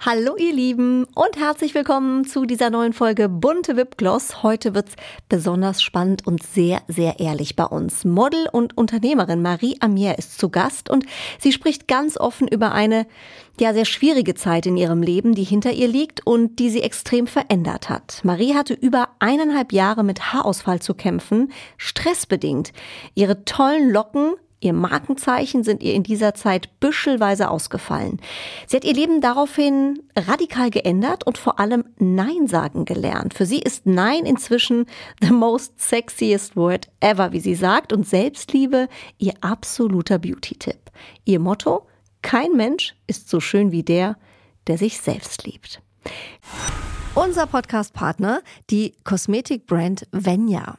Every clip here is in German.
Hallo ihr Lieben und herzlich willkommen zu dieser neuen Folge Bunte Wipgloss. Heute wird's besonders spannend und sehr, sehr ehrlich bei uns. Model und Unternehmerin Marie Amier ist zu Gast und sie spricht ganz offen über eine, ja, sehr schwierige Zeit in ihrem Leben, die hinter ihr liegt und die sie extrem verändert hat. Marie hatte über eineinhalb Jahre mit Haarausfall zu kämpfen, stressbedingt. Ihre tollen Locken Ihr Markenzeichen sind ihr in dieser Zeit büschelweise ausgefallen. Sie hat ihr Leben daraufhin radikal geändert und vor allem Nein sagen gelernt. Für sie ist Nein inzwischen the most sexiest word ever, wie sie sagt, und Selbstliebe ihr absoluter Beauty-Tipp. Ihr Motto, kein Mensch ist so schön wie der, der sich selbst liebt. Unser Podcast-Partner, die Kosmetikbrand Venya.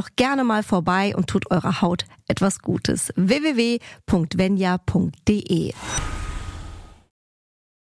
doch gerne mal vorbei und tut eurer Haut etwas Gutes. www.venya.de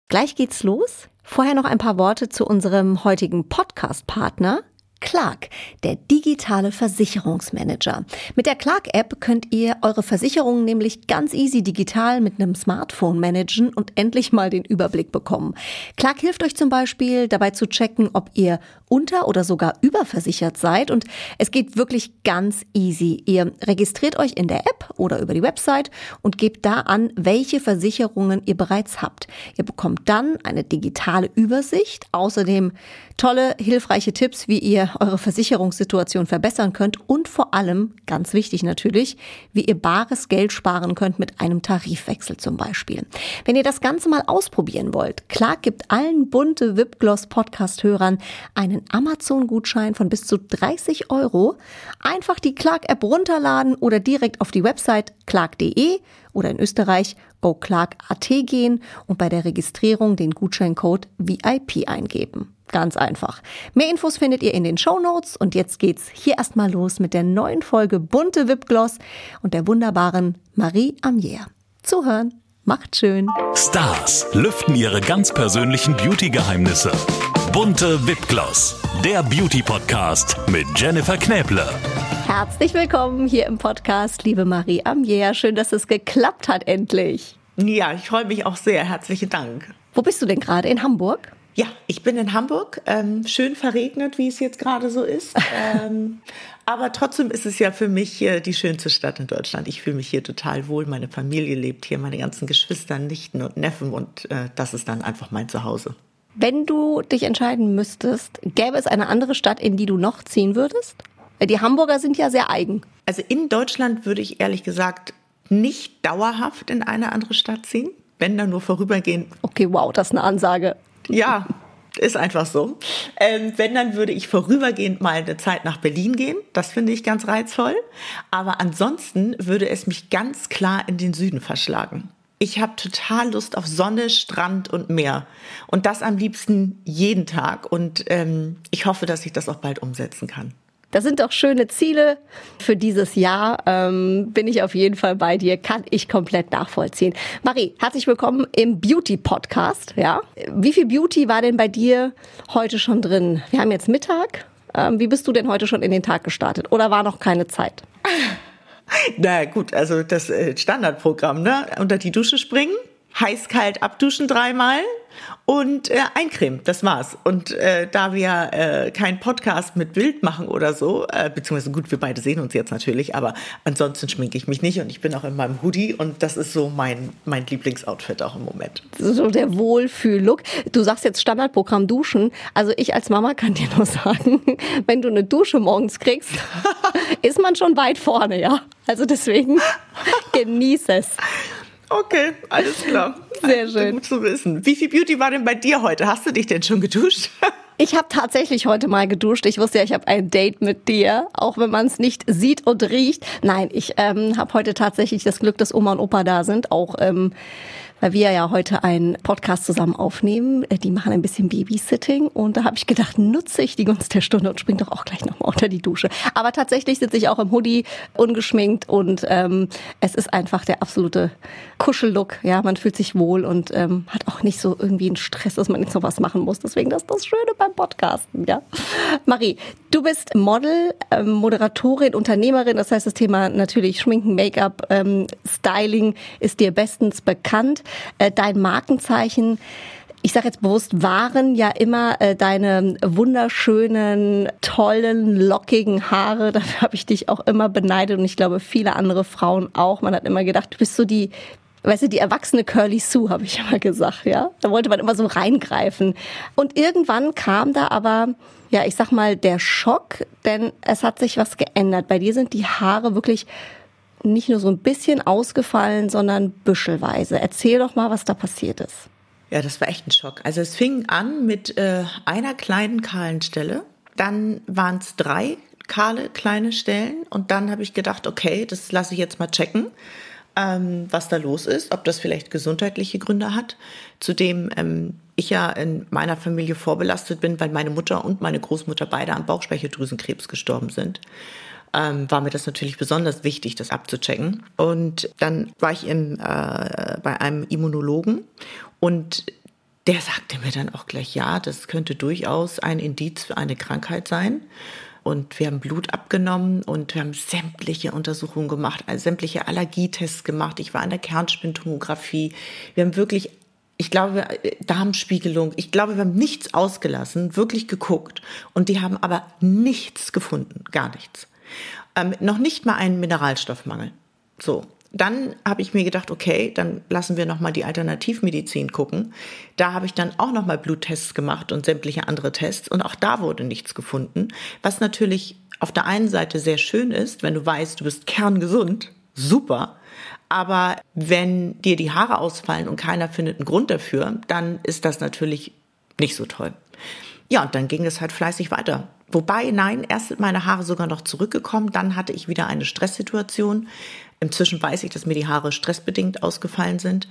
Gleich geht's los. Vorher noch ein paar Worte zu unserem heutigen Podcast-Partner. Clark, der digitale Versicherungsmanager. Mit der Clark-App könnt ihr eure Versicherungen nämlich ganz easy digital mit einem Smartphone managen und endlich mal den Überblick bekommen. Clark hilft euch zum Beispiel dabei zu checken, ob ihr unter- oder sogar überversichert seid und es geht wirklich ganz easy. Ihr registriert euch in der App oder über die Website und gebt da an, welche Versicherungen ihr bereits habt. Ihr bekommt dann eine digitale Übersicht, außerdem tolle, hilfreiche Tipps, wie ihr eure Versicherungssituation verbessern könnt und vor allem, ganz wichtig natürlich, wie ihr bares Geld sparen könnt mit einem Tarifwechsel zum Beispiel. Wenn ihr das Ganze mal ausprobieren wollt, Clark gibt allen bunte Wipgloss Podcast-Hörern einen Amazon-Gutschein von bis zu 30 Euro. Einfach die Clark-App runterladen oder direkt auf die Website clark.de oder in Österreich goclark.at gehen und bei der Registrierung den Gutscheincode VIP eingeben. Ganz einfach. Mehr Infos findet ihr in den Show Notes und jetzt geht's hier erstmal los mit der neuen Folge Bunte Wipgloss und der wunderbaren Marie Amier. Zuhören, macht schön. Stars lüften ihre ganz persönlichen Beauty-Geheimnisse. Bunte Wipgloss, der Beauty-Podcast mit Jennifer Knäble. Herzlich willkommen hier im Podcast, liebe Marie Amier. Schön, dass es geklappt hat endlich. Ja, ich freue mich auch sehr. Herzlichen Dank. Wo bist du denn gerade? In Hamburg? Ja, ich bin in Hamburg, ähm, schön verregnet, wie es jetzt gerade so ist. Ähm, aber trotzdem ist es ja für mich äh, die schönste Stadt in Deutschland. Ich fühle mich hier total wohl. Meine Familie lebt hier, meine ganzen Geschwister, Nichten und Neffen und äh, das ist dann einfach mein Zuhause. Wenn du dich entscheiden müsstest, gäbe es eine andere Stadt, in die du noch ziehen würdest? Die Hamburger sind ja sehr eigen. Also in Deutschland würde ich ehrlich gesagt nicht dauerhaft in eine andere Stadt ziehen, wenn dann nur vorübergehend. Okay, wow, das ist eine Ansage. Ja, ist einfach so. Ähm, wenn, dann würde ich vorübergehend mal eine Zeit nach Berlin gehen. Das finde ich ganz reizvoll. Aber ansonsten würde es mich ganz klar in den Süden verschlagen. Ich habe total Lust auf Sonne, Strand und Meer. Und das am liebsten jeden Tag. Und ähm, ich hoffe, dass ich das auch bald umsetzen kann. Das sind doch schöne Ziele für dieses Jahr. Ähm, bin ich auf jeden Fall bei dir, kann ich komplett nachvollziehen. Marie, herzlich willkommen im Beauty Podcast. Ja, wie viel Beauty war denn bei dir heute schon drin? Wir haben jetzt Mittag. Ähm, wie bist du denn heute schon in den Tag gestartet? Oder war noch keine Zeit? Na gut, also das äh, Standardprogramm, ne? Unter die Dusche springen, heiß-kalt abduschen dreimal und äh, eincremen. Das war's. Und äh, da wir äh, keinen Podcast mit Bild machen oder so, äh, beziehungsweise gut, wir beide sehen uns jetzt natürlich, aber ansonsten schminke ich mich nicht und ich bin auch in meinem Hoodie und das ist so mein, mein Lieblingsoutfit auch im Moment. So der Wohlfühl-Look. Du sagst jetzt Standardprogramm Duschen. Also ich als Mama kann dir nur sagen, wenn du eine Dusche morgens kriegst, ist man schon weit vorne, ja. Also deswegen genieß es. Okay, alles klar. Sehr schön. Gut zu wissen. Wie viel Beauty war denn bei dir heute? Hast du dich denn schon geduscht? Ich habe tatsächlich heute mal geduscht. Ich wusste ja, ich habe ein Date mit dir, auch wenn man es nicht sieht und riecht. Nein, ich ähm, habe heute tatsächlich das Glück, dass Oma und Opa da sind. Auch ähm, weil wir ja heute einen Podcast zusammen aufnehmen. Äh, die machen ein bisschen Babysitting und da habe ich gedacht, nutze ich die Gunst der Stunde und spring doch auch gleich nochmal unter die Dusche. Aber tatsächlich sitze ich auch im Hoodie, ungeschminkt und ähm, es ist einfach der absolute Kuschellook. Ja, man fühlt sich wohl und ähm, hat auch nicht so irgendwie einen Stress, dass man jetzt noch was machen muss. Deswegen das ist das Schöne beim Podcasten. Ja, Marie, du bist Model, ähm, Moderatorin, Unternehmerin. Das heißt, das Thema natürlich Schminken, Make-up, ähm, Styling ist dir bestens bekannt. Äh, dein Markenzeichen ich sage jetzt bewusst, waren ja immer äh, deine wunderschönen, tollen, lockigen Haare. Dafür habe ich dich auch immer beneidet und ich glaube viele andere Frauen auch. Man hat immer gedacht, du bist so die, weißt du, die erwachsene Curly Sue, habe ich immer gesagt, ja. Da wollte man immer so reingreifen. Und irgendwann kam da aber, ja, ich sag mal, der Schock, denn es hat sich was geändert. Bei dir sind die Haare wirklich nicht nur so ein bisschen ausgefallen, sondern büschelweise. Erzähl doch mal, was da passiert ist. Ja, das war echt ein Schock. Also es fing an mit äh, einer kleinen kahlen Stelle, dann waren es drei kahle kleine Stellen und dann habe ich gedacht, okay, das lasse ich jetzt mal checken, ähm, was da los ist, ob das vielleicht gesundheitliche Gründe hat. Zudem ähm, ich ja in meiner Familie vorbelastet bin, weil meine Mutter und meine Großmutter beide an Bauchspeicheldrüsenkrebs gestorben sind ähm, war mir das natürlich besonders wichtig, das abzuchecken. Und dann war ich im, äh, bei einem Immunologen und der sagte mir dann auch gleich, ja, das könnte durchaus ein Indiz für eine Krankheit sein. Und wir haben Blut abgenommen und wir haben sämtliche Untersuchungen gemacht, also sämtliche Allergietests gemacht. Ich war an der Kernspintomographie. Wir haben wirklich, ich glaube, Darmspiegelung. Ich glaube, wir haben nichts ausgelassen, wirklich geguckt. Und die haben aber nichts gefunden, gar nichts. Ähm, noch nicht mal einen Mineralstoffmangel. So. Dann habe ich mir gedacht, okay, dann lassen wir noch mal die Alternativmedizin gucken. Da habe ich dann auch noch mal Bluttests gemacht und sämtliche andere Tests und auch da wurde nichts gefunden, was natürlich auf der einen Seite sehr schön ist, wenn du weißt, du bist kerngesund, super. Aber wenn dir die Haare ausfallen und keiner findet einen Grund dafür, dann ist das natürlich nicht so toll. Ja, und dann ging es halt fleißig weiter. Wobei, nein, erst sind meine Haare sogar noch zurückgekommen, dann hatte ich wieder eine Stresssituation. Inzwischen weiß ich, dass mir die Haare stressbedingt ausgefallen sind.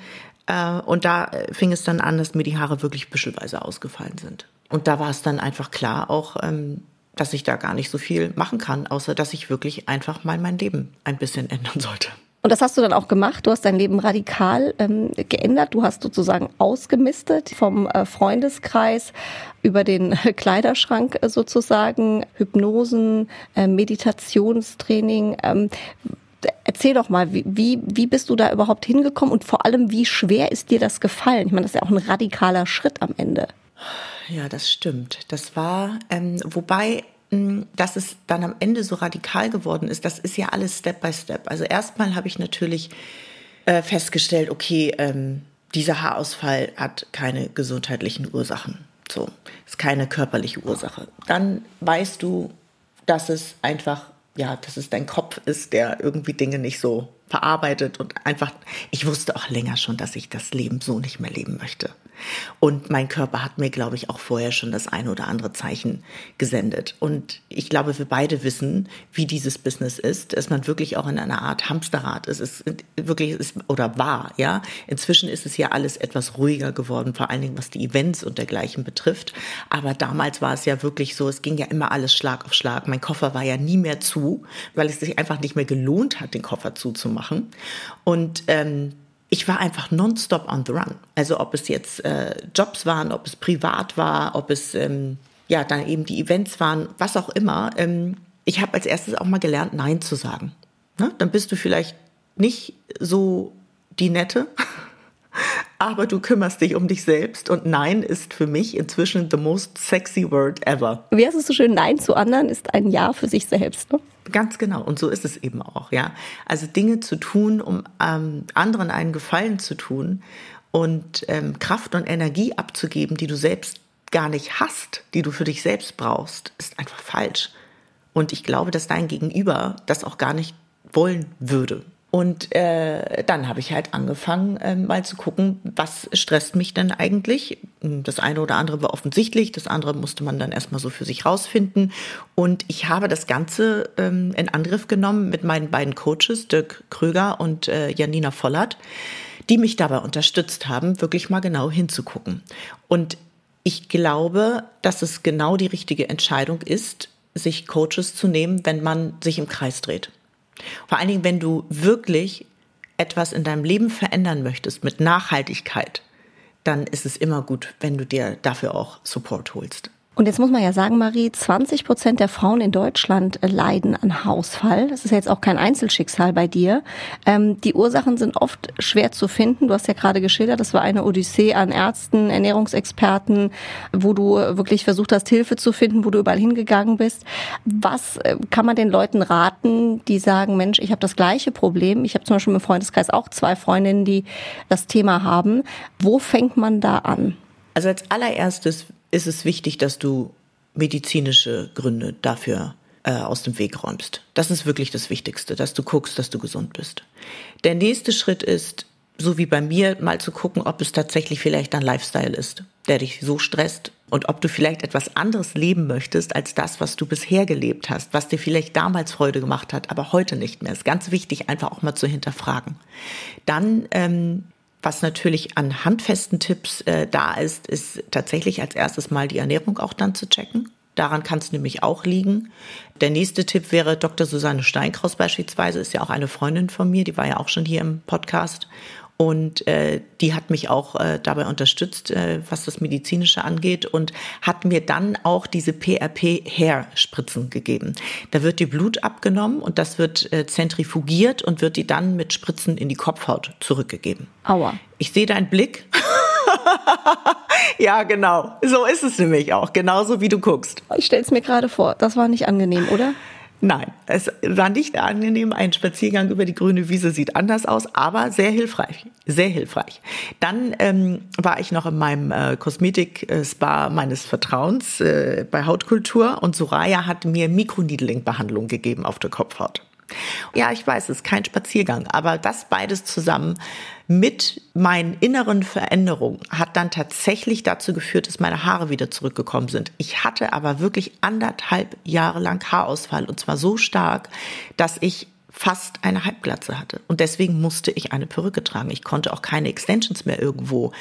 Äh, und da äh, fing es dann an, dass mir die Haare wirklich büschelweise ausgefallen sind. Und da war es dann einfach klar auch, ähm, dass ich da gar nicht so viel machen kann, außer dass ich wirklich einfach mal mein Leben ein bisschen ändern sollte. Und das hast du dann auch gemacht. Du hast dein Leben radikal ähm, geändert. Du hast sozusagen ausgemistet vom äh, Freundeskreis über den Kleiderschrank äh, sozusagen, Hypnosen, äh, Meditationstraining. Ähm, erzähl doch mal, wie, wie, bist du da überhaupt hingekommen und vor allem, wie schwer ist dir das gefallen? Ich meine, das ist ja auch ein radikaler Schritt am Ende. Ja, das stimmt. Das war, ähm, wobei dass es dann am Ende so radikal geworden ist, das ist ja alles Step by Step. Also erstmal habe ich natürlich äh, festgestellt, okay, ähm, dieser Haarausfall hat keine gesundheitlichen Ursachen. So, ist keine körperliche Ursache. Dann weißt du, dass es einfach, ja, dass es dein Kopf ist, der irgendwie Dinge nicht so verarbeitet und einfach, ich wusste auch länger schon, dass ich das Leben so nicht mehr leben möchte. Und mein Körper hat mir, glaube ich, auch vorher schon das eine oder andere Zeichen gesendet. Und ich glaube, wir beide wissen, wie dieses Business ist, dass man wirklich auch in einer Art Hamsterrad ist. Es ist wirklich ist, oder war, ja. Inzwischen ist es ja alles etwas ruhiger geworden, vor allen Dingen was die Events und dergleichen betrifft. Aber damals war es ja wirklich so, es ging ja immer alles Schlag auf Schlag. Mein Koffer war ja nie mehr zu, weil es sich einfach nicht mehr gelohnt hat, den Koffer zuzumachen. Und ähm, ich war einfach nonstop on the run. Also ob es jetzt äh, Jobs waren, ob es privat war, ob es ähm, ja dann eben die Events waren, was auch immer. Ähm, ich habe als erstes auch mal gelernt, Nein zu sagen. Ne? Dann bist du vielleicht nicht so die Nette, aber du kümmerst dich um dich selbst und Nein ist für mich inzwischen the most sexy word ever. Wie heißt es so schön? Nein zu anderen ist ein Ja für sich selbst. Ne? Ganz genau. Und so ist es eben auch, ja. Also Dinge zu tun, um ähm, anderen einen Gefallen zu tun und ähm, Kraft und Energie abzugeben, die du selbst gar nicht hast, die du für dich selbst brauchst, ist einfach falsch. Und ich glaube, dass dein Gegenüber das auch gar nicht wollen würde. Und äh, dann habe ich halt angefangen, äh, mal zu gucken, was stresst mich denn eigentlich. Das eine oder andere war offensichtlich, das andere musste man dann erstmal so für sich rausfinden. Und ich habe das Ganze ähm, in Angriff genommen mit meinen beiden Coaches, Dirk Kröger und äh, Janina Vollert, die mich dabei unterstützt haben, wirklich mal genau hinzugucken. Und ich glaube, dass es genau die richtige Entscheidung ist, sich Coaches zu nehmen, wenn man sich im Kreis dreht. Vor allen Dingen, wenn du wirklich etwas in deinem Leben verändern möchtest mit Nachhaltigkeit, dann ist es immer gut, wenn du dir dafür auch Support holst. Und jetzt muss man ja sagen, Marie, 20 Prozent der Frauen in Deutschland leiden an Hausfall. Das ist jetzt auch kein Einzelschicksal bei dir. Ähm, die Ursachen sind oft schwer zu finden. Du hast ja gerade geschildert, das war eine Odyssee an Ärzten, Ernährungsexperten, wo du wirklich versucht hast, Hilfe zu finden, wo du überall hingegangen bist. Was äh, kann man den Leuten raten, die sagen, Mensch, ich habe das gleiche Problem. Ich habe zum Beispiel im Freundeskreis auch zwei Freundinnen, die das Thema haben. Wo fängt man da an? Also als allererstes ist es wichtig, dass du medizinische Gründe dafür äh, aus dem Weg räumst. Das ist wirklich das Wichtigste, dass du guckst, dass du gesund bist. Der nächste Schritt ist, so wie bei mir, mal zu gucken, ob es tatsächlich vielleicht ein Lifestyle ist, der dich so stresst und ob du vielleicht etwas anderes leben möchtest als das, was du bisher gelebt hast, was dir vielleicht damals Freude gemacht hat, aber heute nicht mehr. Ist ganz wichtig, einfach auch mal zu hinterfragen. Dann ähm, was natürlich an handfesten Tipps äh, da ist, ist tatsächlich als erstes mal die Ernährung auch dann zu checken. Daran kann es nämlich auch liegen. Der nächste Tipp wäre Dr. Susanne Steinkraus beispielsweise, ist ja auch eine Freundin von mir, die war ja auch schon hier im Podcast. Und äh, die hat mich auch äh, dabei unterstützt, äh, was das Medizinische angeht und hat mir dann auch diese PRP-Hair-Spritzen gegeben. Da wird die Blut abgenommen und das wird äh, zentrifugiert und wird die dann mit Spritzen in die Kopfhaut zurückgegeben. Aua. Ich sehe deinen Blick. ja, genau. So ist es nämlich auch. Genauso wie du guckst. Ich stelle es mir gerade vor. Das war nicht angenehm, oder? Nein, es war nicht angenehm. Ein Spaziergang über die grüne Wiese sieht anders aus, aber sehr hilfreich. Sehr hilfreich. Dann ähm, war ich noch in meinem äh, Kosmetik-Spa meines Vertrauens äh, bei Hautkultur und Soraya hat mir Mikroneedling-Behandlung gegeben auf der Kopfhaut. Ja, ich weiß, es ist kein Spaziergang, aber das beides zusammen mit meinen inneren Veränderungen hat dann tatsächlich dazu geführt, dass meine Haare wieder zurückgekommen sind. Ich hatte aber wirklich anderthalb Jahre lang Haarausfall und zwar so stark, dass ich fast eine Halbglatze hatte. Und deswegen musste ich eine Perücke tragen. Ich konnte auch keine Extensions mehr irgendwo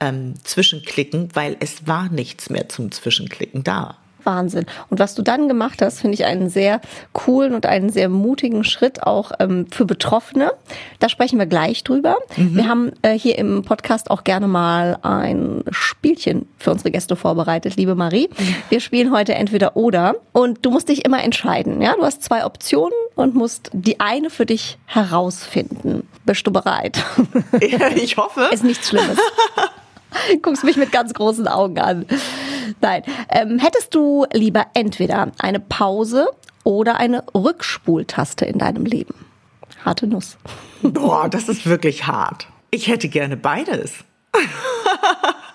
ähm, zwischenklicken, weil es war nichts mehr zum Zwischenklicken da. Wahnsinn. Und was du dann gemacht hast, finde ich einen sehr coolen und einen sehr mutigen Schritt auch ähm, für Betroffene. Da sprechen wir gleich drüber. Mhm. Wir haben äh, hier im Podcast auch gerne mal ein Spielchen für unsere Gäste vorbereitet, liebe Marie. Wir spielen heute entweder oder und du musst dich immer entscheiden. Ja, du hast zwei Optionen und musst die eine für dich herausfinden. Bist du bereit? Ich hoffe. Ist nichts Schlimmes. Guckst mich mit ganz großen Augen an. Nein. Ähm, hättest du lieber entweder eine Pause oder eine Rückspultaste in deinem Leben? Harte Nuss. Boah, das ist wirklich hart. Ich hätte gerne beides.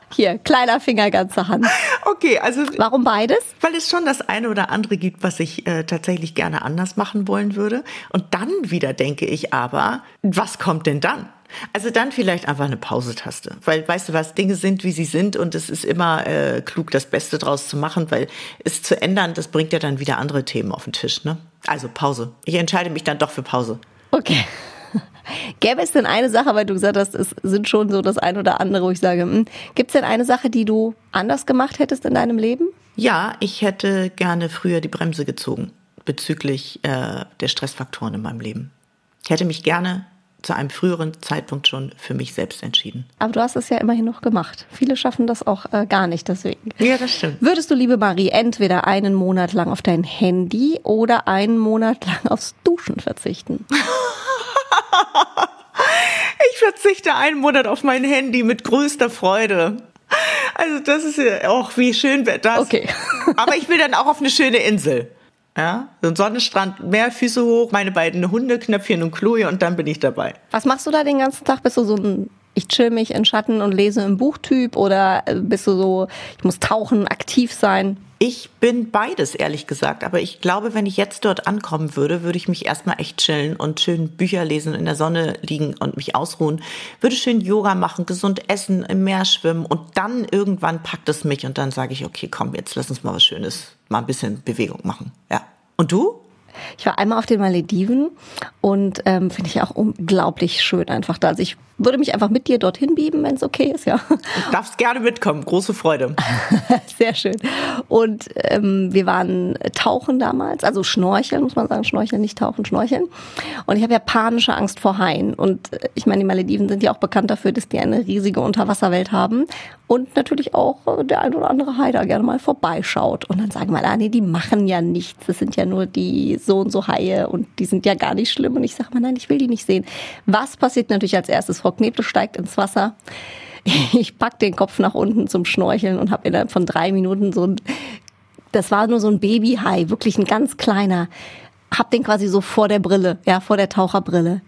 Hier, kleiner Finger, ganze Hand. Okay, also. Warum beides? Weil es schon das eine oder andere gibt, was ich äh, tatsächlich gerne anders machen wollen würde. Und dann wieder denke ich aber, was kommt denn dann? Also dann vielleicht einfach eine Pausetaste, weil weißt du was, Dinge sind, wie sie sind und es ist immer äh, klug, das Beste draus zu machen, weil es zu ändern, das bringt ja dann wieder andere Themen auf den Tisch. Ne? Also Pause. Ich entscheide mich dann doch für Pause. Okay. Gäbe es denn eine Sache, weil du gesagt hast, es sind schon so das ein oder andere, wo ich sage, hm, gibt es denn eine Sache, die du anders gemacht hättest in deinem Leben? Ja, ich hätte gerne früher die Bremse gezogen bezüglich äh, der Stressfaktoren in meinem Leben. Ich hätte mich gerne zu einem früheren Zeitpunkt schon für mich selbst entschieden. Aber du hast es ja immerhin noch gemacht. Viele schaffen das auch äh, gar nicht, deswegen. Ja, das stimmt. Würdest du, liebe Marie, entweder einen Monat lang auf dein Handy oder einen Monat lang aufs Duschen verzichten? ich verzichte einen Monat auf mein Handy mit größter Freude. Also das ist ja auch, wie schön wäre das. Okay. Aber ich will dann auch auf eine schöne Insel. Ja, so ein Sonnenstrand, mehr Füße hoch, meine beiden Hunde, Knöpfchen und Chloe und dann bin ich dabei. Was machst du da den ganzen Tag? Bist du so ein ich chill mich in Schatten und lese im Buchtyp oder äh, bist du so, ich muss tauchen, aktiv sein? Ich bin beides, ehrlich gesagt. Aber ich glaube, wenn ich jetzt dort ankommen würde, würde ich mich erstmal echt chillen und schön Bücher lesen, in der Sonne liegen und mich ausruhen. Würde schön Yoga machen, gesund essen, im Meer schwimmen und dann irgendwann packt es mich und dann sage ich, okay, komm, jetzt lass uns mal was Schönes, mal ein bisschen Bewegung machen. Ja. Und du? Ich war einmal auf den Malediven und ähm, finde ich auch unglaublich schön einfach da. Also ich würde mich einfach mit dir dorthin bieben, wenn es okay ist, ja. Du darfst gerne mitkommen, große Freude. Sehr schön. Und ähm, wir waren tauchen damals, also schnorcheln, muss man sagen, schnorcheln, nicht tauchen, schnorcheln. Und ich habe ja panische Angst vor Haien. Und äh, ich meine, die Malediven sind ja auch bekannt dafür, dass die eine riesige Unterwasserwelt haben. Und natürlich auch äh, der ein oder andere Hai da gerne mal vorbeischaut. Und dann sagen wir, ah, nee, die machen ja nichts. Das sind ja nur die so und so Haie und die sind ja gar nicht schlimm. Und ich sage mal, nein, ich will die nicht sehen. Was passiert natürlich als erstes? Frau Kneble steigt ins Wasser. Ich pack den Kopf nach unten zum Schnorcheln und habe innerhalb von drei Minuten so ein, das war nur so ein Babyhai, wirklich ein ganz kleiner. Hab den quasi so vor der Brille, ja, vor der Taucherbrille.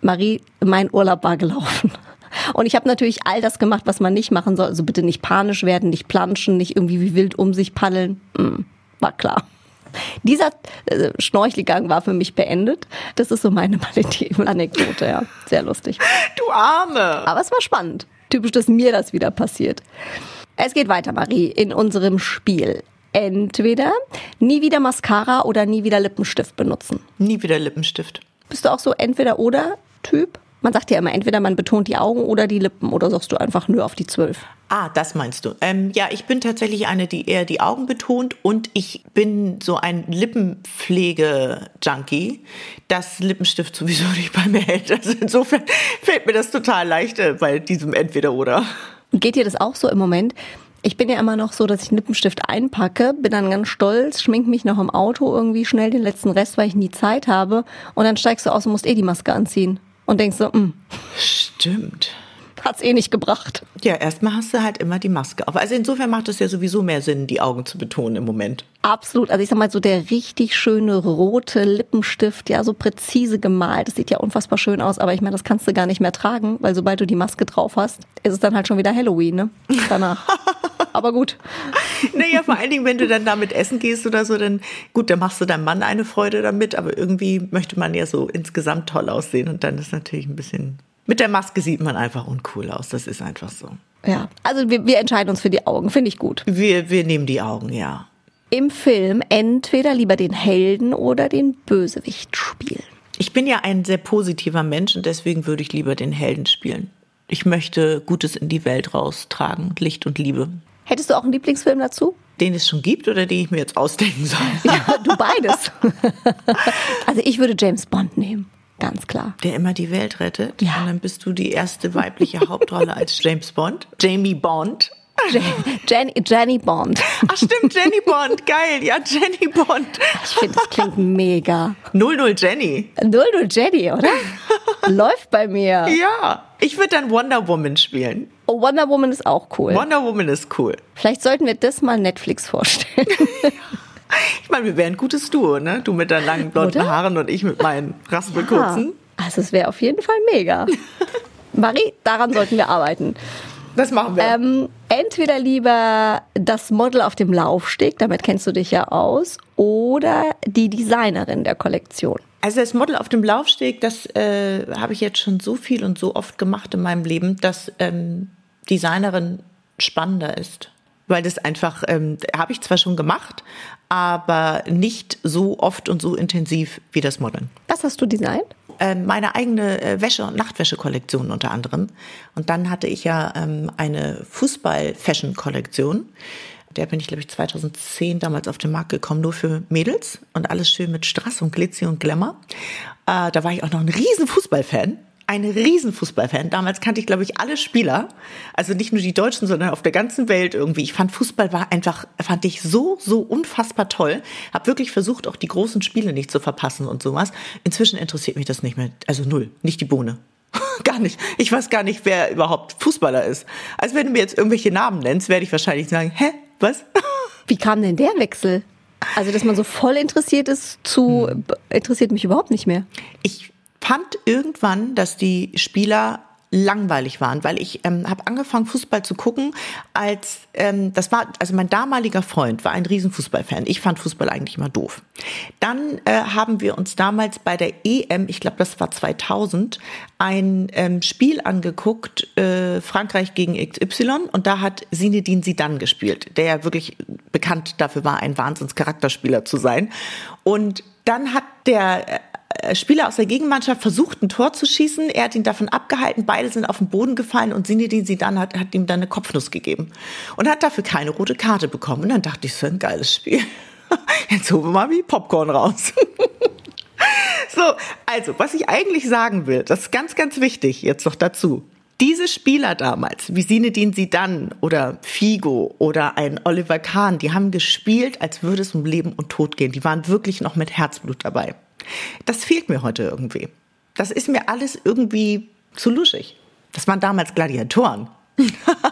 Marie, mein Urlaub war gelaufen. Und ich habe natürlich all das gemacht, was man nicht machen soll. Also bitte nicht panisch werden, nicht planschen, nicht irgendwie wie wild um sich paddeln. Hm, war klar. Dieser äh, Schnorchelgang war für mich beendet. Das ist so meine Anekdote, ja. Sehr lustig. Du Arme! Aber es war spannend. Typisch, dass mir das wieder passiert. Es geht weiter, Marie, in unserem Spiel. Entweder nie wieder Mascara oder nie wieder Lippenstift benutzen. Nie wieder Lippenstift. Bist du auch so entweder oder Typ? Man sagt ja immer, entweder man betont die Augen oder die Lippen oder sagst du einfach nur auf die zwölf. Ah, das meinst du. Ähm, ja, ich bin tatsächlich eine, die eher die Augen betont und ich bin so ein Lippenpflege-Junkie, das Lippenstift sowieso nicht bei mir hält. Also insofern fällt mir das total leicht äh, bei diesem Entweder-Oder. Geht dir das auch so im Moment? Ich bin ja immer noch so, dass ich einen Lippenstift einpacke, bin dann ganz stolz, schmink mich noch im Auto irgendwie schnell den letzten Rest, weil ich nie Zeit habe. Und dann steigst du aus und musst eh die Maske anziehen und denkst so, mh. Hm. Stimmt. Hat's eh nicht gebracht. Ja, erstmal hast du halt immer die Maske auf. Also insofern macht es ja sowieso mehr Sinn, die Augen zu betonen im Moment. Absolut. Also ich sag mal so der richtig schöne rote Lippenstift, ja, so präzise gemalt. Das sieht ja unfassbar schön aus, aber ich meine, das kannst du gar nicht mehr tragen, weil sobald du die Maske drauf hast, ist es dann halt schon wieder Halloween, ne? Danach. aber gut. Naja, vor allen Dingen, wenn du dann damit essen gehst oder so, dann gut, dann machst du deinem Mann eine Freude damit, aber irgendwie möchte man ja so insgesamt toll aussehen und dann ist natürlich ein bisschen. Mit der Maske sieht man einfach uncool aus. Das ist einfach so. Ja, also wir, wir entscheiden uns für die Augen, finde ich gut. Wir, wir nehmen die Augen, ja. Im Film entweder lieber den Helden oder den Bösewicht spielen. Ich bin ja ein sehr positiver Mensch und deswegen würde ich lieber den Helden spielen. Ich möchte Gutes in die Welt raustragen, Licht und Liebe. Hättest du auch einen Lieblingsfilm dazu? Den es schon gibt oder den ich mir jetzt ausdenken soll? Ja, du beides. also ich würde James Bond nehmen. Ganz klar. Der immer die Welt rettet. Ja. Und dann bist du die erste weibliche Hauptrolle als James Bond. Jamie Bond. Jenny, Jenny Bond. Ach stimmt, Jenny Bond. Geil, ja, Jenny Bond. Ich finde, das klingt mega. 00 Jenny. 00 Jenny, oder? Läuft bei mir. Ja. Ich würde dann Wonder Woman spielen. Oh, Wonder Woman ist auch cool. Wonder Woman ist cool. Vielleicht sollten wir das mal Netflix vorstellen. ich meine, wir wären ein gutes Duo, ne? Du mit deinen langen blonden Oder? Haaren und ich mit meinen raspelkurzen. Ja. Also es wäre auf jeden Fall mega. Marie, daran sollten wir arbeiten. Das machen wir. Ähm, entweder lieber das Model auf dem Laufsteg, damit kennst du dich ja aus, oder die Designerin der Kollektion. Also das Model auf dem Laufsteg, das äh, habe ich jetzt schon so viel und so oft gemacht in meinem Leben, dass ähm, Designerin spannender ist. Weil das einfach, ähm, habe ich zwar schon gemacht, aber nicht so oft und so intensiv wie das Modeln. Was hast du designt? Ähm, meine eigene äh, Wäsche- und Nachtwäsche-Kollektion unter anderem. Und dann hatte ich ja ähm, eine Fußball-Fashion-Kollektion der bin ich, glaube ich, 2010 damals auf den Markt gekommen, nur für Mädels und alles schön mit Strass und Glitzy und Glamour. Äh, da war ich auch noch ein riesen Fußballfan. Ein riesen Fußballfan. Damals kannte ich, glaube ich, alle Spieler. Also nicht nur die Deutschen, sondern auf der ganzen Welt irgendwie. Ich fand Fußball war einfach, fand ich so, so unfassbar toll. Hab wirklich versucht, auch die großen Spiele nicht zu verpassen und sowas. Inzwischen interessiert mich das nicht mehr. Also null. Nicht die Bohne. gar nicht. Ich weiß gar nicht, wer überhaupt Fußballer ist. Also wenn du mir jetzt irgendwelche Namen nennst, werde ich wahrscheinlich sagen, hä, was? Wie kam denn der Wechsel? Also, dass man so voll interessiert ist zu, hm. interessiert mich überhaupt nicht mehr. Ich fand irgendwann, dass die Spieler langweilig waren, weil ich ähm, habe angefangen Fußball zu gucken, als ähm, das war also mein damaliger Freund war ein Riesenfußballfan. Ich fand Fußball eigentlich immer doof. Dann äh, haben wir uns damals bei der EM, ich glaube das war 2000, ein ähm, Spiel angeguckt, äh, Frankreich gegen XY und da hat Zinedine Zidane gespielt, der ja wirklich bekannt dafür war, ein Wahnsinnscharakterspieler zu sein. Und dann hat der äh, Spieler aus der Gegenmannschaft versucht, ein Tor zu schießen. Er hat ihn davon abgehalten. Beide sind auf den Boden gefallen und Zinedine Zidane hat, hat ihm dann eine Kopfnuss gegeben und hat dafür keine rote Karte bekommen. Und dann dachte ich, so ein geiles Spiel. Jetzt holen wir mal wie Popcorn raus. so, also, was ich eigentlich sagen will, das ist ganz, ganz wichtig jetzt noch dazu. Diese Spieler damals, wie Sinedin Sidan oder Figo oder ein Oliver Kahn, die haben gespielt, als würde es um Leben und Tod gehen. Die waren wirklich noch mit Herzblut dabei. Das fehlt mir heute irgendwie. Das ist mir alles irgendwie zu luschig. Das waren damals Gladiatoren.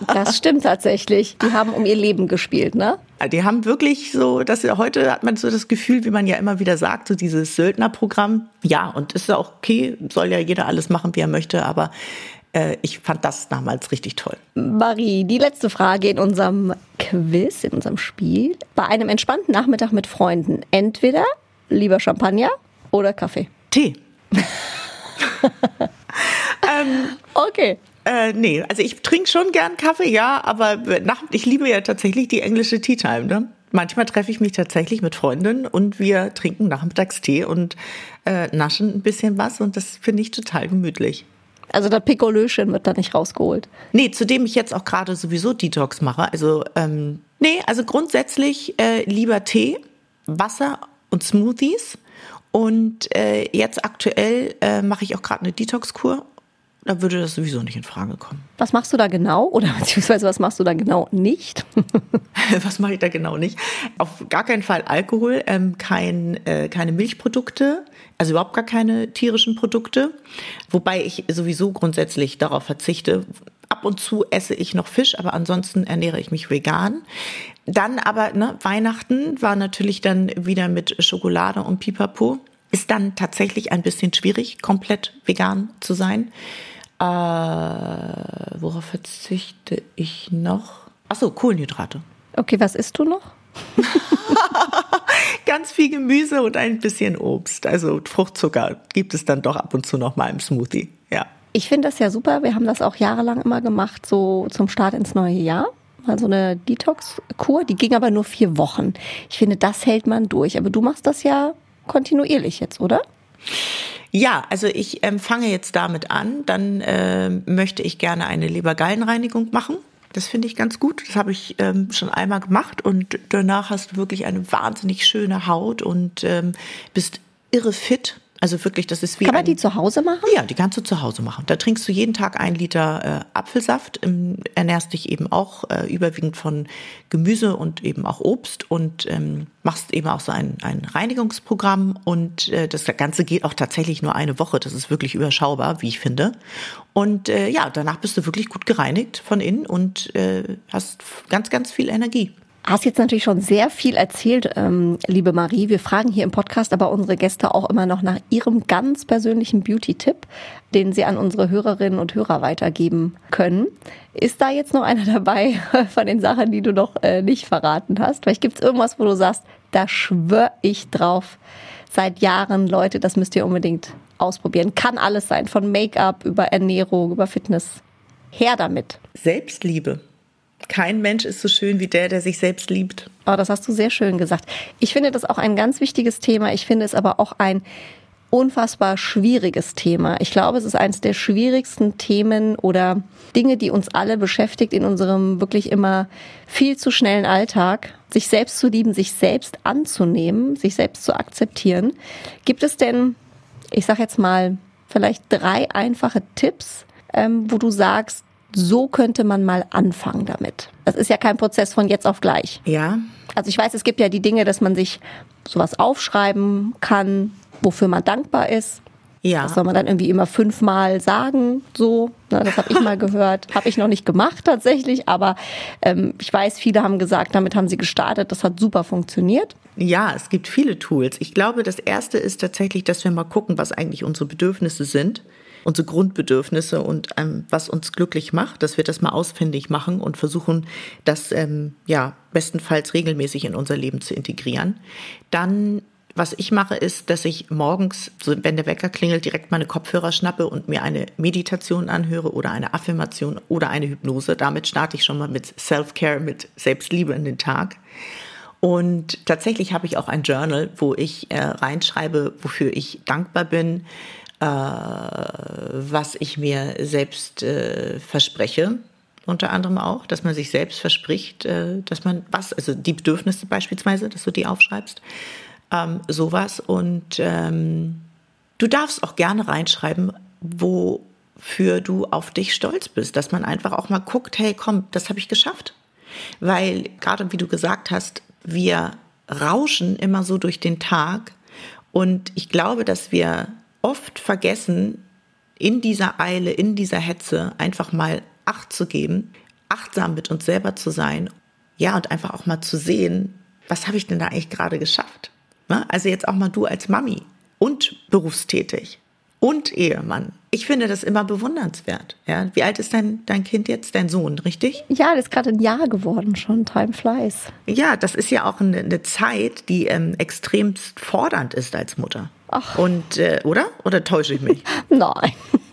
Das stimmt tatsächlich. Die haben um ihr Leben gespielt, ne? Die haben wirklich so, dass heute hat man so das Gefühl, wie man ja immer wieder sagt, so dieses Söldnerprogramm. Ja, und ist ja auch okay, soll ja jeder alles machen, wie er möchte, aber äh, ich fand das damals richtig toll. Marie, die letzte Frage in unserem Quiz, in unserem Spiel. Bei einem entspannten Nachmittag mit Freunden, entweder lieber Champagner oder Kaffee? Tee. ähm, okay. Äh, nee, also ich trinke schon gern Kaffee, ja, aber nach, ich liebe ja tatsächlich die englische Tea Time. Ne? Manchmal treffe ich mich tatsächlich mit Freundinnen und wir trinken Nachmittagstee und äh, naschen ein bisschen was und das finde ich total gemütlich. Also das Pikolöchen wird da nicht rausgeholt. Nee, zudem ich jetzt auch gerade sowieso Detox mache. Also, ähm, nee, also grundsätzlich äh, lieber Tee, Wasser und Smoothies. Und äh, jetzt aktuell äh, mache ich auch gerade eine Detox-Kur. Da würde das sowieso nicht in Frage kommen. Was machst du da genau? Oder beziehungsweise was machst du da genau nicht? was mache ich da genau nicht? Auf gar keinen Fall Alkohol, ähm, kein, äh, keine Milchprodukte, also überhaupt gar keine tierischen Produkte. Wobei ich sowieso grundsätzlich darauf verzichte. Ab und zu esse ich noch Fisch, aber ansonsten ernähre ich mich vegan. Dann aber, ne, Weihnachten war natürlich dann wieder mit Schokolade und Pipapo. Ist dann tatsächlich ein bisschen schwierig, komplett vegan zu sein. Äh, worauf verzichte ich noch? Achso, Kohlenhydrate. Okay, was isst du noch? Ganz viel Gemüse und ein bisschen Obst. Also Fruchtzucker gibt es dann doch ab und zu noch mal im Smoothie. Ja. Ich finde das ja super. Wir haben das auch jahrelang immer gemacht, so zum Start ins neue Jahr mal so eine Detox-Kur, die ging aber nur vier Wochen. Ich finde, das hält man durch. Aber du machst das ja kontinuierlich jetzt, oder? Ja, also ich ähm, fange jetzt damit an. Dann äh, möchte ich gerne eine Lebergallenreinigung machen. Das finde ich ganz gut. Das habe ich ähm, schon einmal gemacht und danach hast du wirklich eine wahnsinnig schöne Haut und ähm, bist irre fit. Also wirklich, das ist wie. Kann man die zu Hause machen? Ja, die kannst du zu Hause machen. Da trinkst du jeden Tag ein Liter äh, Apfelsaft, ähm, ernährst dich eben auch äh, überwiegend von Gemüse und eben auch Obst und ähm, machst eben auch so ein, ein Reinigungsprogramm und äh, das Ganze geht auch tatsächlich nur eine Woche. Das ist wirklich überschaubar, wie ich finde. Und äh, ja, danach bist du wirklich gut gereinigt von innen und äh, hast ganz, ganz viel Energie. Hast jetzt natürlich schon sehr viel erzählt, ähm, liebe Marie. Wir fragen hier im Podcast aber unsere Gäste auch immer noch nach ihrem ganz persönlichen Beauty-Tipp, den sie an unsere Hörerinnen und Hörer weitergeben können. Ist da jetzt noch einer dabei von den Sachen, die du noch äh, nicht verraten hast? Vielleicht gibt es irgendwas, wo du sagst, da schwör ich drauf. Seit Jahren, Leute, das müsst ihr unbedingt ausprobieren. Kann alles sein, von Make-up über Ernährung, über Fitness. Her damit. Selbstliebe kein Mensch ist so schön wie der, der sich selbst liebt. Oh, das hast du sehr schön gesagt. Ich finde das auch ein ganz wichtiges Thema. Ich finde es aber auch ein unfassbar schwieriges Thema. Ich glaube, es ist eines der schwierigsten Themen oder Dinge, die uns alle beschäftigt in unserem wirklich immer viel zu schnellen Alltag. Sich selbst zu lieben, sich selbst anzunehmen, sich selbst zu akzeptieren. Gibt es denn, ich sag jetzt mal, vielleicht drei einfache Tipps, ähm, wo du sagst, so könnte man mal anfangen damit. Das ist ja kein Prozess von jetzt auf gleich. Ja. Also ich weiß, es gibt ja die Dinge, dass man sich sowas aufschreiben kann, wofür man dankbar ist. Ja. Das soll man dann irgendwie immer fünfmal sagen, so. Na, das habe ich mal gehört. Habe ich noch nicht gemacht tatsächlich, aber ähm, ich weiß, viele haben gesagt, damit haben sie gestartet. Das hat super funktioniert. Ja, es gibt viele Tools. Ich glaube, das erste ist tatsächlich, dass wir mal gucken, was eigentlich unsere Bedürfnisse sind unsere Grundbedürfnisse und ähm, was uns glücklich macht, dass wir das mal ausfindig machen und versuchen, das ähm, ja bestenfalls regelmäßig in unser Leben zu integrieren. Dann was ich mache, ist, dass ich morgens, so wenn der Wecker klingelt, direkt meine Kopfhörer schnappe und mir eine Meditation anhöre oder eine Affirmation oder eine Hypnose. Damit starte ich schon mal mit Self-Care, mit Selbstliebe in den Tag. Und tatsächlich habe ich auch ein Journal, wo ich äh, reinschreibe, wofür ich dankbar bin, äh, was ich mir selbst äh, verspreche. Unter anderem auch, dass man sich selbst verspricht, äh, dass man was, also die Bedürfnisse beispielsweise, dass du die aufschreibst ähm, sowas. Und ähm, du darfst auch gerne reinschreiben, wofür du auf dich stolz bist, dass man einfach auch mal guckt, hey, komm, das habe ich geschafft. Weil gerade wie du gesagt hast, wir rauschen immer so durch den Tag und ich glaube, dass wir oft vergessen, in dieser Eile, in dieser Hetze einfach mal Acht zu geben, achtsam mit uns selber zu sein, ja, und einfach auch mal zu sehen, was habe ich denn da eigentlich gerade geschafft? Ne? Also jetzt auch mal du als Mami und berufstätig und Ehemann. Ich finde das immer bewundernswert. Ja? Wie alt ist dein, dein Kind jetzt, dein Sohn, richtig? Ja, das ist gerade ein Jahr geworden schon. Time flies. Ja, das ist ja auch eine, eine Zeit, die ähm, extremst fordernd ist als Mutter. Ach. Und, äh, oder? Oder täusche ich mich? Nein.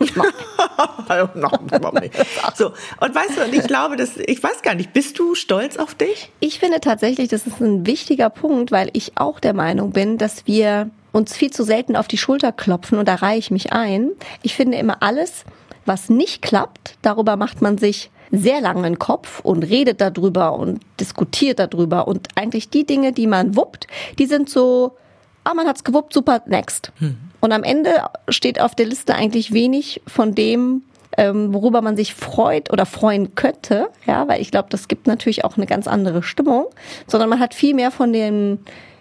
so, und weißt du, und ich glaube, dass, ich weiß gar nicht, bist du stolz auf dich? Ich finde tatsächlich, das ist ein wichtiger Punkt, weil ich auch der Meinung bin, dass wir uns viel zu selten auf die Schulter klopfen und da reihe ich mich ein. Ich finde immer alles, was nicht klappt, darüber macht man sich sehr lange einen Kopf und redet darüber und diskutiert darüber und eigentlich die Dinge, die man wuppt, die sind so ah, man hat's gewuppt, super, next. Hm. Und am Ende steht auf der Liste eigentlich wenig von dem, ähm, worüber man sich freut oder freuen könnte, ja, weil ich glaube, das gibt natürlich auch eine ganz andere Stimmung, sondern man hat viel mehr von den,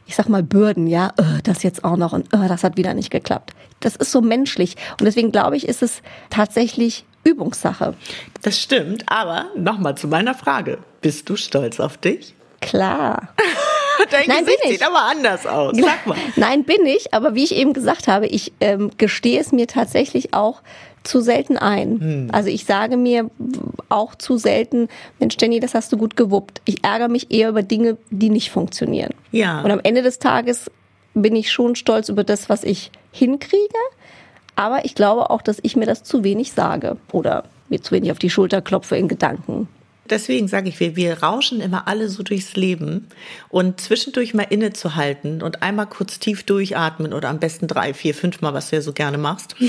ich sag mal, Bürden, ja, oh, das jetzt auch noch und oh, das hat wieder nicht geklappt. Das ist so menschlich und deswegen glaube ich, ist es tatsächlich Übungssache. Das stimmt, aber nochmal zu meiner Frage. Bist du stolz auf dich? Klar. Dein Nein, Gesicht sieht aber anders aus. Sag mal. Nein, bin ich. Aber wie ich eben gesagt habe, ich ähm, gestehe es mir tatsächlich auch zu selten ein. Hm. Also ich sage mir auch zu selten, Mensch Jenny, das hast du gut gewuppt. Ich ärgere mich eher über Dinge, die nicht funktionieren. Ja. Und am Ende des Tages bin ich schon stolz über das, was ich hinkriege. Aber ich glaube auch, dass ich mir das zu wenig sage oder mir zu wenig auf die Schulter klopfe in Gedanken deswegen sage ich, wir, wir rauschen immer alle so durchs Leben und zwischendurch mal innezuhalten und einmal kurz tief durchatmen oder am besten drei, vier, fünf Mal, was du ja so gerne machst.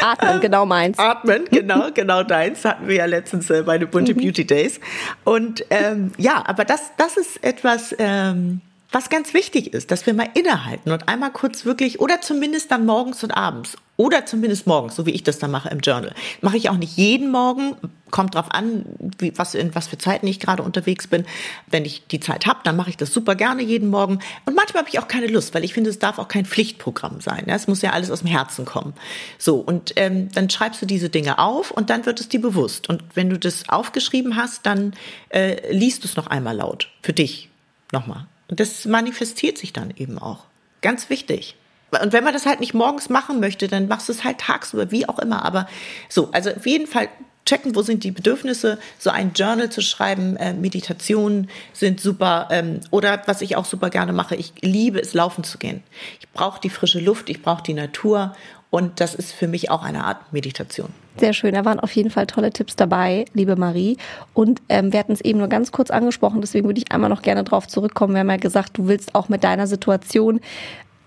Atmen, genau meins. Atmen, genau, genau deins. Hatten wir ja letztens äh, bei den Bunte mhm. Beauty Days. Und ähm, ja, aber das, das ist etwas, ähm, was ganz wichtig ist, dass wir mal innehalten und einmal kurz wirklich, oder zumindest dann morgens und abends, oder zumindest morgens, so wie ich das dann mache im Journal. Mache ich auch nicht jeden Morgen, kommt drauf an, wie, was, in was für Zeiten ich gerade unterwegs bin. Wenn ich die Zeit habe, dann mache ich das super gerne jeden Morgen. Und manchmal habe ich auch keine Lust, weil ich finde, es darf auch kein Pflichtprogramm sein. Ja? Es muss ja alles aus dem Herzen kommen. So, und ähm, dann schreibst du diese Dinge auf und dann wird es dir bewusst. Und wenn du das aufgeschrieben hast, dann äh, liest du es noch einmal laut. Für dich. Nochmal. Und das manifestiert sich dann eben auch. Ganz wichtig. Und wenn man das halt nicht morgens machen möchte, dann machst du es halt tagsüber, wie auch immer. Aber so, also auf jeden Fall checken, wo sind die Bedürfnisse, so ein Journal zu schreiben, äh, Meditationen sind super. Ähm, oder was ich auch super gerne mache, ich liebe es, laufen zu gehen. Ich brauche die frische Luft, ich brauche die Natur und das ist für mich auch eine Art Meditation. Sehr schön, da waren auf jeden Fall tolle Tipps dabei, liebe Marie. Und ähm, wir hatten es eben nur ganz kurz angesprochen, deswegen würde ich einmal noch gerne drauf zurückkommen. Wir haben ja gesagt, du willst auch mit deiner Situation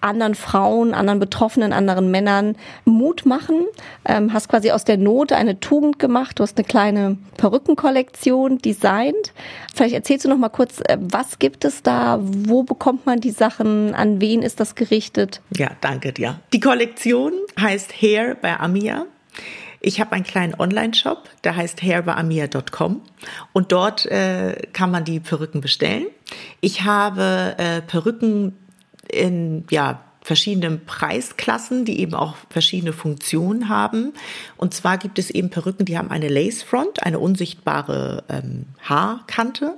anderen Frauen, anderen Betroffenen, anderen Männern Mut machen. Ähm, hast quasi aus der Not eine Tugend gemacht. Du hast eine kleine Perückenkollektion designt. Vielleicht erzählst du noch mal kurz, äh, was gibt es da? Wo bekommt man die Sachen? An wen ist das gerichtet? Ja, danke dir. Die Kollektion heißt Hair bei Amia. Ich habe einen kleinen Online-Shop, der heißt hairbyamia.com und dort äh, kann man die Perücken bestellen. Ich habe äh, Perücken in ja verschiedenen Preisklassen, die eben auch verschiedene Funktionen haben. Und zwar gibt es eben Perücken, die haben eine Lace Front, eine unsichtbare ähm, Haarkante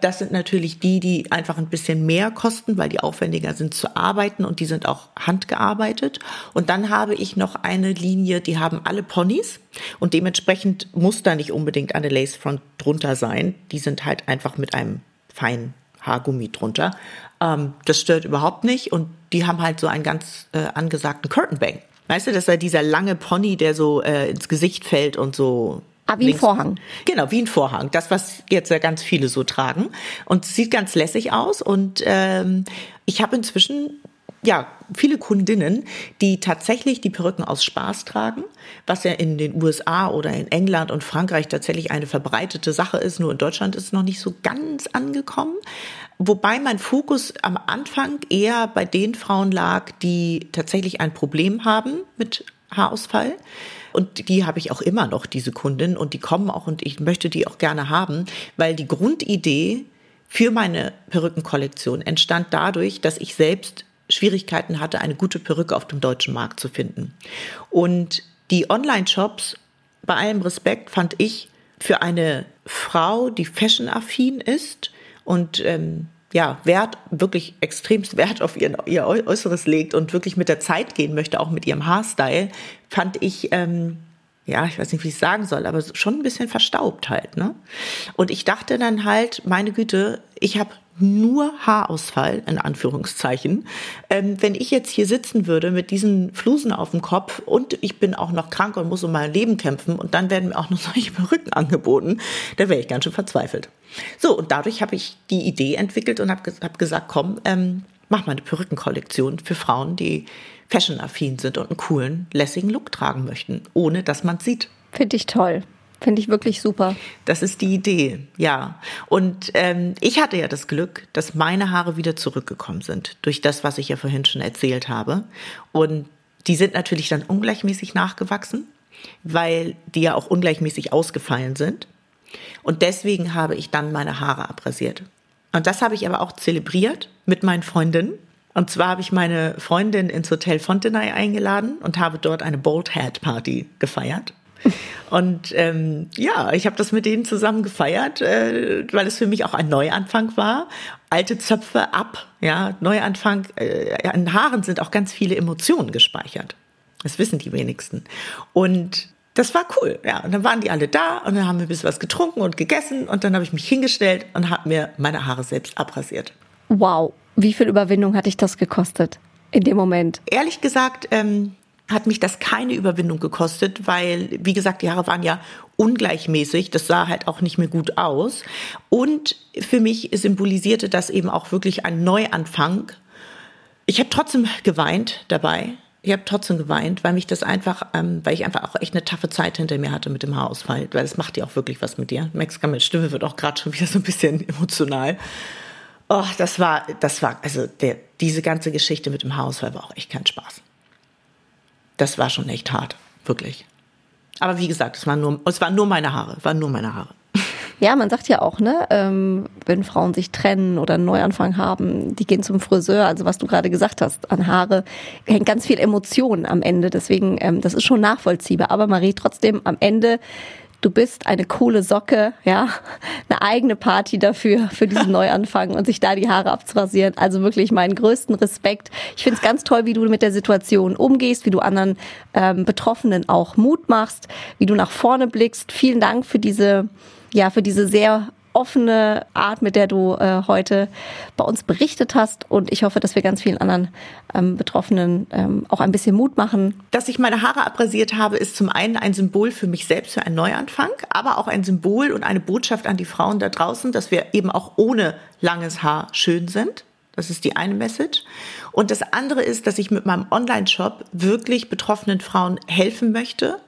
Das sind natürlich die, die einfach ein bisschen mehr kosten, weil die aufwendiger sind zu arbeiten und die sind auch handgearbeitet. Und dann habe ich noch eine Linie, die haben alle Ponys und dementsprechend muss da nicht unbedingt eine Lacefront drunter sein. Die sind halt einfach mit einem feinen Haargummi drunter. Ähm, das stört überhaupt nicht und die haben halt so einen ganz äh, angesagten Curtain Bang. Weißt du, das ist dieser lange Pony, der so äh, ins Gesicht fällt und so Ah, wie ein Vorhang. Genau, wie ein Vorhang. Das, was jetzt ja ganz viele so tragen. Und sieht ganz lässig aus. Und ähm, ich habe inzwischen ja, viele Kundinnen, die tatsächlich die Perücken aus Spaß tragen, was ja in den USA oder in England und Frankreich tatsächlich eine verbreitete Sache ist. Nur in Deutschland ist es noch nicht so ganz angekommen. Wobei mein Fokus am Anfang eher bei den Frauen lag, die tatsächlich ein Problem haben mit Haarausfall und die habe ich auch immer noch, diese Kunden. Und die kommen auch und ich möchte die auch gerne haben, weil die Grundidee für meine Perückenkollektion entstand dadurch, dass ich selbst Schwierigkeiten hatte, eine gute Perücke auf dem deutschen Markt zu finden. Und die Online-Shops, bei allem Respekt, fand ich für eine Frau, die fashion-affin ist und ähm, ja, Wert, wirklich extremst Wert auf ihr, ihr Äußeres legt und wirklich mit der Zeit gehen möchte, auch mit ihrem Haarstyle, fand ich, ähm, ja, ich weiß nicht, wie ich sagen soll, aber schon ein bisschen verstaubt halt, ne? Und ich dachte dann halt, meine Güte, ich habe nur Haarausfall, in Anführungszeichen. Ähm, wenn ich jetzt hier sitzen würde mit diesen Flusen auf dem Kopf und ich bin auch noch krank und muss um mein Leben kämpfen und dann werden mir auch noch solche Perücken angeboten, da wäre ich ganz schön verzweifelt. So, und dadurch habe ich die Idee entwickelt und habe hab gesagt, komm, ähm, mach mal eine Perückenkollektion für Frauen, die fashion-affin sind und einen coolen, lässigen Look tragen möchten, ohne dass man es sieht. Finde ich toll. Finde ich wirklich super. Das ist die Idee, ja. Und ähm, ich hatte ja das Glück, dass meine Haare wieder zurückgekommen sind, durch das, was ich ja vorhin schon erzählt habe. Und die sind natürlich dann ungleichmäßig nachgewachsen, weil die ja auch ungleichmäßig ausgefallen sind. Und deswegen habe ich dann meine Haare abrasiert. Und das habe ich aber auch zelebriert mit meinen Freundinnen. Und zwar habe ich meine Freundin ins Hotel Fontenay eingeladen und habe dort eine Bold Hat Party gefeiert. Und ähm, ja, ich habe das mit denen zusammen gefeiert, äh, weil es für mich auch ein Neuanfang war. Alte Zöpfe ab, ja, Neuanfang. Äh, an Haaren sind auch ganz viele Emotionen gespeichert. Das wissen die wenigsten. Und das war cool, ja. Und dann waren die alle da und dann haben wir ein bisschen was getrunken und gegessen und dann habe ich mich hingestellt und habe mir meine Haare selbst abrasiert. Wow, wie viel Überwindung hat dich das gekostet in dem Moment? Ehrlich gesagt, ähm, hat mich das keine Überwindung gekostet, weil, wie gesagt, die Haare waren ja ungleichmäßig. Das sah halt auch nicht mehr gut aus. Und für mich symbolisierte das eben auch wirklich ein Neuanfang. Ich habe trotzdem geweint dabei. Ich habe trotzdem geweint, weil mich das einfach, ähm, weil ich einfach auch echt eine taffe Zeit hinter mir hatte mit dem Haarausfall, weil das macht ja auch wirklich was mit dir. Max meine Stimme wird auch gerade schon wieder so ein bisschen emotional. Oh, das war, das war, also der, diese ganze Geschichte mit dem Haarausfall war auch echt kein Spaß das war schon echt hart, wirklich. Aber wie gesagt, es waren nur, es waren nur meine Haare, waren nur meine Haare. Ja, man sagt ja auch, ne, ähm, wenn Frauen sich trennen oder einen Neuanfang haben, die gehen zum Friseur. Also was du gerade gesagt hast, an Haare hängt ganz viel Emotion am Ende. Deswegen, ähm, das ist schon nachvollziehbar. Aber Marie, trotzdem am Ende du bist eine coole Socke, ja, eine eigene Party dafür, für diesen Neuanfang und sich da die Haare abzurasieren. Also wirklich meinen größten Respekt. Ich finde es ganz toll, wie du mit der Situation umgehst, wie du anderen ähm, Betroffenen auch Mut machst, wie du nach vorne blickst. Vielen Dank für diese, ja, für diese sehr offene Art, mit der du äh, heute bei uns berichtet hast. Und ich hoffe, dass wir ganz vielen anderen ähm, Betroffenen ähm, auch ein bisschen Mut machen. Dass ich meine Haare abrasiert habe, ist zum einen ein Symbol für mich selbst, für einen Neuanfang, aber auch ein Symbol und eine Botschaft an die Frauen da draußen, dass wir eben auch ohne langes Haar schön sind. Das ist die eine Message. Und das andere ist, dass ich mit meinem Online-Shop wirklich betroffenen Frauen helfen möchte.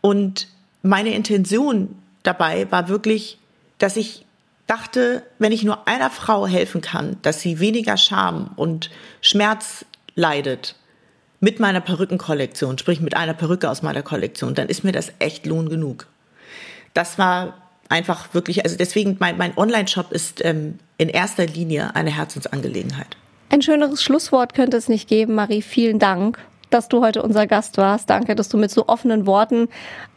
Und meine Intention dabei war wirklich, dass ich dachte, wenn ich nur einer Frau helfen kann, dass sie weniger Scham und Schmerz leidet mit meiner Perückenkollektion, sprich mit einer Perücke aus meiner Kollektion, dann ist mir das echt Lohn genug. Das war einfach wirklich, also deswegen mein, mein Online-Shop ist ähm, in erster Linie eine Herzensangelegenheit. Ein schöneres Schlusswort könnte es nicht geben, Marie. Vielen Dank dass du heute unser Gast warst. Danke, dass du mit so offenen Worten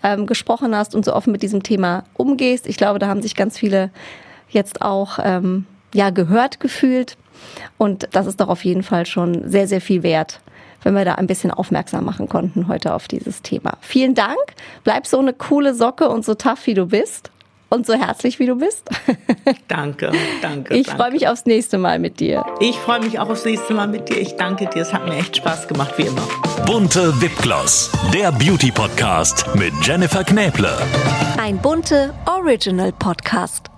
ähm, gesprochen hast und so offen mit diesem Thema umgehst. Ich glaube, da haben sich ganz viele jetzt auch ähm, ja gehört gefühlt. Und das ist doch auf jeden Fall schon sehr, sehr viel wert, wenn wir da ein bisschen aufmerksam machen konnten heute auf dieses Thema. Vielen Dank. Bleib so eine coole Socke und so tough, wie du bist. Und so herzlich, wie du bist. Danke, danke. Ich freue mich aufs nächste Mal mit dir. Ich freue mich auch aufs nächste Mal mit dir. Ich danke dir. Es hat mir echt Spaß gemacht, wie immer. Bunte Wipgloss, der Beauty Podcast mit Jennifer Knäble. Ein bunte Original Podcast.